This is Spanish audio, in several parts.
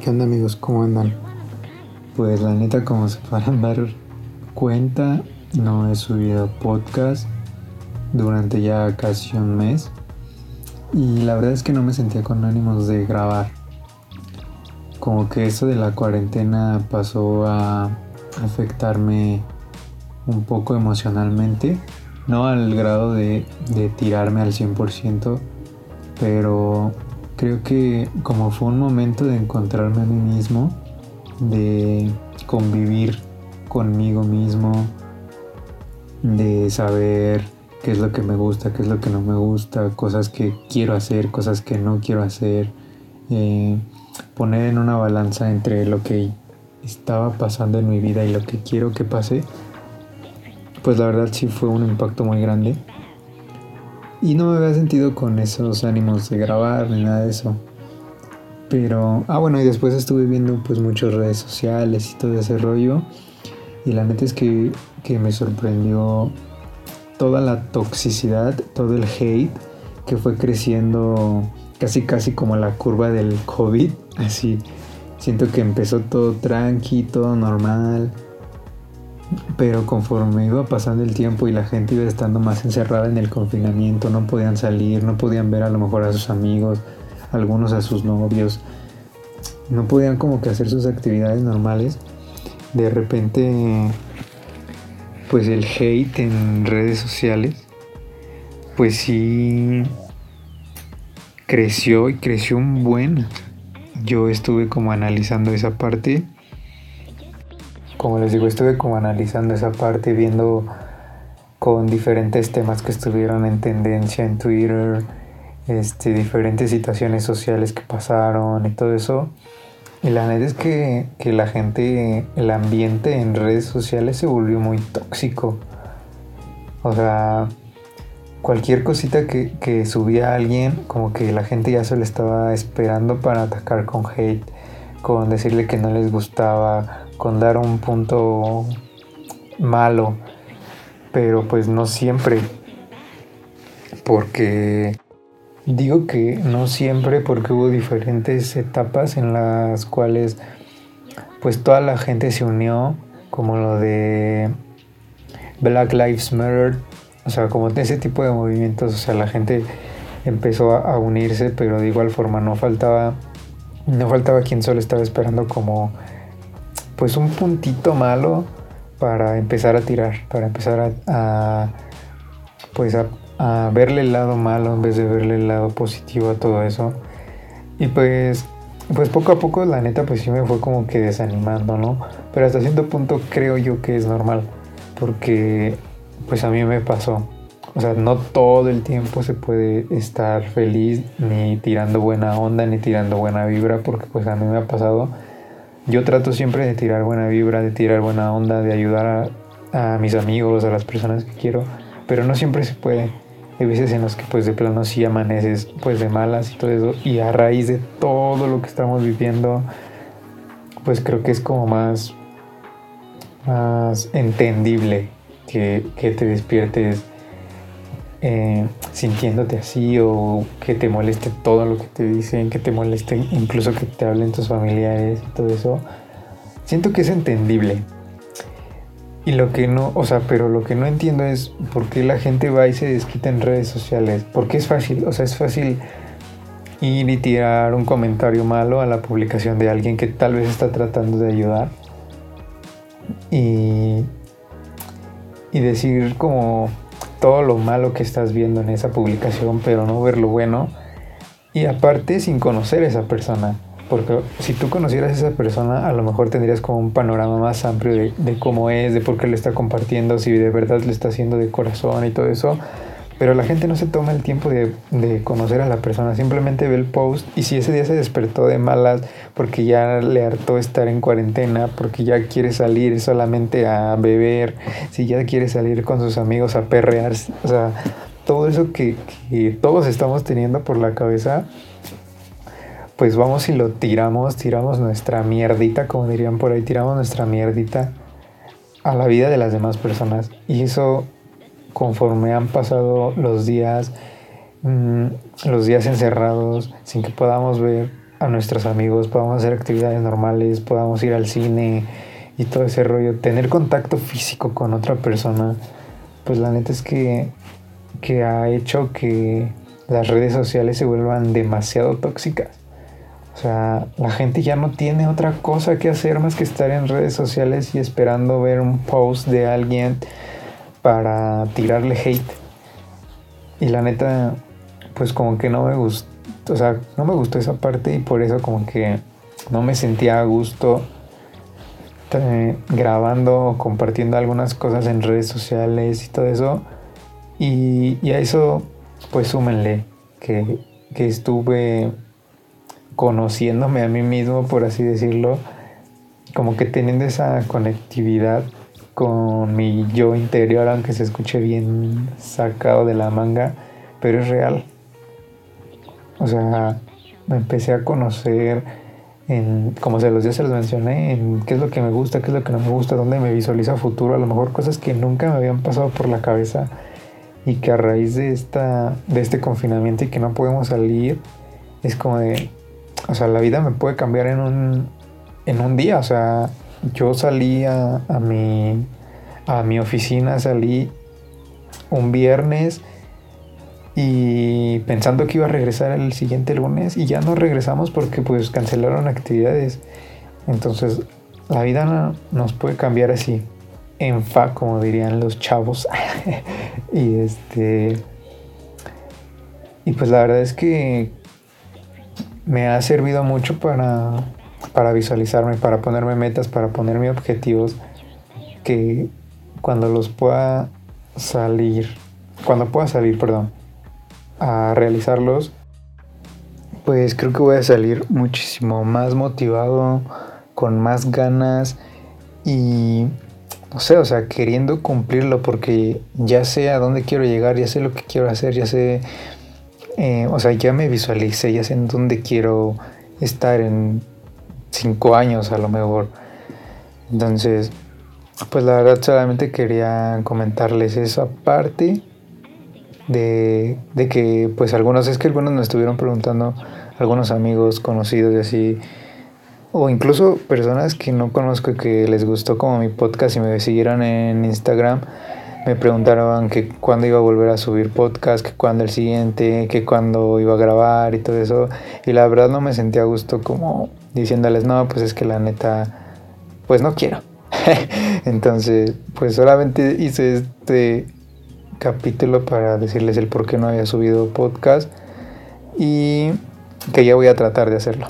¿Qué onda amigos? ¿Cómo andan? Pues la neta, como se podrán dar cuenta, no he subido podcast durante ya casi un mes. Y la verdad es que no me sentía con ánimos de grabar. Como que eso de la cuarentena pasó a afectarme un poco emocionalmente. No al grado de, de tirarme al 100%, pero creo que como fue un momento de encontrarme a mí mismo, de convivir conmigo mismo, de saber qué es lo que me gusta, qué es lo que no me gusta, cosas que quiero hacer, cosas que no quiero hacer, eh, poner en una balanza entre lo que estaba pasando en mi vida y lo que quiero que pase, pues la verdad sí fue un impacto muy grande. Y no me había sentido con esos ánimos de grabar ni nada de eso. Pero, ah bueno, y después estuve viendo pues muchas redes sociales y todo ese rollo. Y la neta es que, que me sorprendió toda la toxicidad, todo el hate que fue creciendo casi casi como la curva del COVID. Así, siento que empezó todo tranqui, todo normal pero conforme iba pasando el tiempo y la gente iba estando más encerrada en el confinamiento, no podían salir, no podían ver a lo mejor a sus amigos, algunos a sus novios, no podían como que hacer sus actividades normales, de repente pues el hate en redes sociales pues sí creció y creció un buen. Yo estuve como analizando esa parte como les digo, estuve como analizando esa parte, viendo con diferentes temas que estuvieron en tendencia en Twitter, este, diferentes situaciones sociales que pasaron y todo eso. Y la neta es que, que la gente, el ambiente en redes sociales se volvió muy tóxico. O sea, cualquier cosita que, que subía alguien, como que la gente ya se lo estaba esperando para atacar con hate, con decirle que no les gustaba, con dar un punto malo, pero pues no siempre, porque digo que no siempre porque hubo diferentes etapas en las cuales pues toda la gente se unió, como lo de Black Lives Matter, o sea, como ese tipo de movimientos, o sea, la gente empezó a, unirse, pero de igual forma no faltaba no faltaba quien solo estaba esperando como pues un puntito malo para empezar a tirar, para empezar a, pues a, verle el lado malo en vez de verle el lado positivo a todo eso. Y pues pues poco a poco la neta pues sí me fue como que desanimando, ¿no? Pero hasta cierto punto creo yo que es normal, porque pues a mí me pasó. O sea, no todo el tiempo se puede estar feliz ni tirando buena onda ni tirando buena vibra, porque pues a mí me ha pasado yo trato siempre de tirar buena vibra, de tirar buena onda, de ayudar a, mis amigos, a las personas que quiero, pero no siempre se puede. Hay veces en los que pues de plano sí amaneces pues de malas y todo eso y a raíz de todo lo que estamos viviendo pues creo que es como más más entendible que, que te despiertes eh, sintiéndote así o que te moleste todo lo que te dicen, que te moleste incluso que te hablen tus familiares y todo eso, siento que es entendible. Y lo que no, o sea, pero lo que no entiendo es por qué la gente va y se desquita en redes sociales. Porque es fácil, o sea, es fácil ir y tirar un comentario malo a la publicación de alguien que tal vez está tratando de ayudar. Y, y decir como, todo lo malo que estás viendo en esa publicación, pero no ver lo bueno. Y aparte sin conocer a esa persona. Porque si tú conocieras a esa persona, a lo mejor tendrías como un panorama más amplio de, cómo es, de por qué lo está compartiendo, si de verdad lo está haciendo de corazón y todo eso. Pero la gente no se toma el tiempo de, de, conocer a la persona, simplemente ve el post y si ese día se despertó de malas porque ya le hartó estar en cuarentena, porque ya quiere salir solamente a beber, si ya quiere salir con sus amigos a perrear, o sea, todo eso que, que todos estamos teniendo por la cabeza, pues vamos y lo tiramos, tiramos nuestra mierdita, como dirían por ahí, tiramos nuestra mierdita a la vida de las demás personas. Y eso conforme han pasado los días, mm, los días encerrados, sin que podamos ver a nuestros amigos, podamos hacer actividades normales, podamos ir al cine y todo ese rollo, tener contacto físico con otra persona, pues la neta es que, que ha hecho que las redes sociales se vuelvan demasiado tóxicas. O sea, la gente ya no tiene otra cosa que hacer más que estar en redes sociales y esperando ver un post de alguien para tirarle hate. Y la neta, pues como que no me gustó, o sea, no me gustó esa parte y por eso como que no me sentía a gusto eh, grabando o compartiendo algunas cosas en redes sociales y todo eso. Y, y a eso, pues súmenle que, que estuve conociéndome a mí mismo, por así decirlo, como que teniendo esa conectividad con mi yo interior, aunque se escuche bien sacado de la manga, pero es real. O sea, me empecé a conocer en, como se los días se los mencioné, en qué es lo que me gusta, qué es lo que no me gusta, dónde me visualizo a futuro, a lo mejor cosas que nunca me habían pasado por la cabeza y que a raíz de esta de este confinamiento y que no podemos salir es como de o sea, la vida me puede cambiar en un en un día, o sea, yo salí a, mi, a mi oficina, salí un viernes y pensando que iba a regresar el siguiente lunes y ya no regresamos porque pues cancelaron actividades. Entonces la vida nos puede cambiar así, en fa, como dirían los chavos. y este... Y pues la verdad es que me ha servido mucho para para visualizarme, para ponerme metas, para ponerme objetivos que cuando los pueda salir, cuando pueda salir, perdón, a realizarlos, pues creo que voy a salir muchísimo más motivado, con más ganas y no sé, o sea, queriendo cumplirlo porque ya sé a dónde quiero llegar, ya sé lo que quiero hacer, ya sé, eh, o sea, ya me visualicé, ya sé en dónde quiero estar en cinco años a lo mejor. Entonces, pues la verdad solamente quería comentarles esa parte de, de, que pues algunos, es que algunos me estuvieron preguntando, algunos amigos conocidos y así, o incluso personas que no conozco que les gustó como mi podcast y me siguieron en Instagram, me preguntaron que cuándo iba a volver a subir podcast, que cuándo el siguiente, que cuándo iba a grabar y todo eso. Y la verdad no me sentía a gusto como diciéndoles, no, pues es que la neta, pues no quiero. Entonces, pues solamente hice este capítulo para decirles el por qué no había subido podcast y que ya voy a tratar de hacerlo.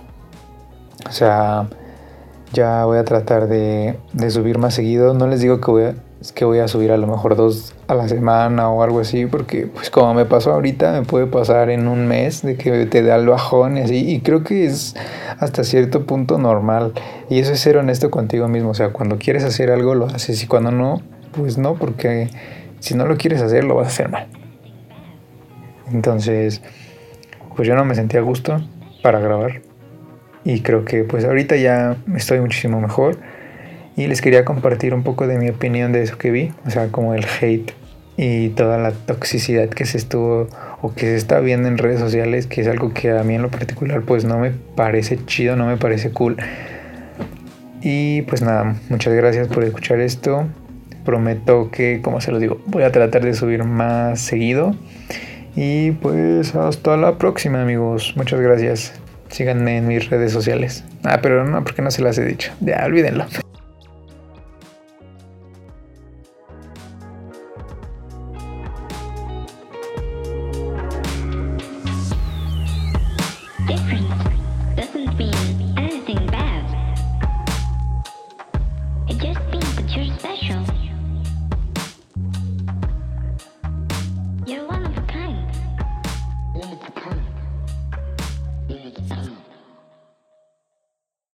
O sea, ya voy a tratar de, de subir más seguido. No les digo que voy a es que voy a subir a lo mejor dos a la semana o algo así, porque pues como me pasó ahorita, me puede pasar en un mes de que te da el bajón y así, y creo que es hasta cierto punto normal. Y eso es ser honesto contigo mismo, o sea, cuando quieres hacer algo lo haces y cuando no, pues no, porque si no lo quieres hacer lo vas a hacer mal. Entonces, pues yo no me sentía a gusto para grabar y creo que pues ahorita ya estoy muchísimo mejor y les quería compartir un poco de mi opinión de eso que vi, o sea, como el hate y toda la toxicidad que se estuvo o que se está viendo en redes sociales, que es algo que a mí en lo particular pues no me parece chido, no me parece cool. Y pues nada, muchas gracias por escuchar esto. Prometo que, como se lo digo, voy a tratar de subir más seguido. Y pues hasta la próxima amigos. Muchas gracias. Síganme en mis redes sociales. Ah, pero no, porque no se las he dicho. Ya, olvídenlo. different. Doesn't mean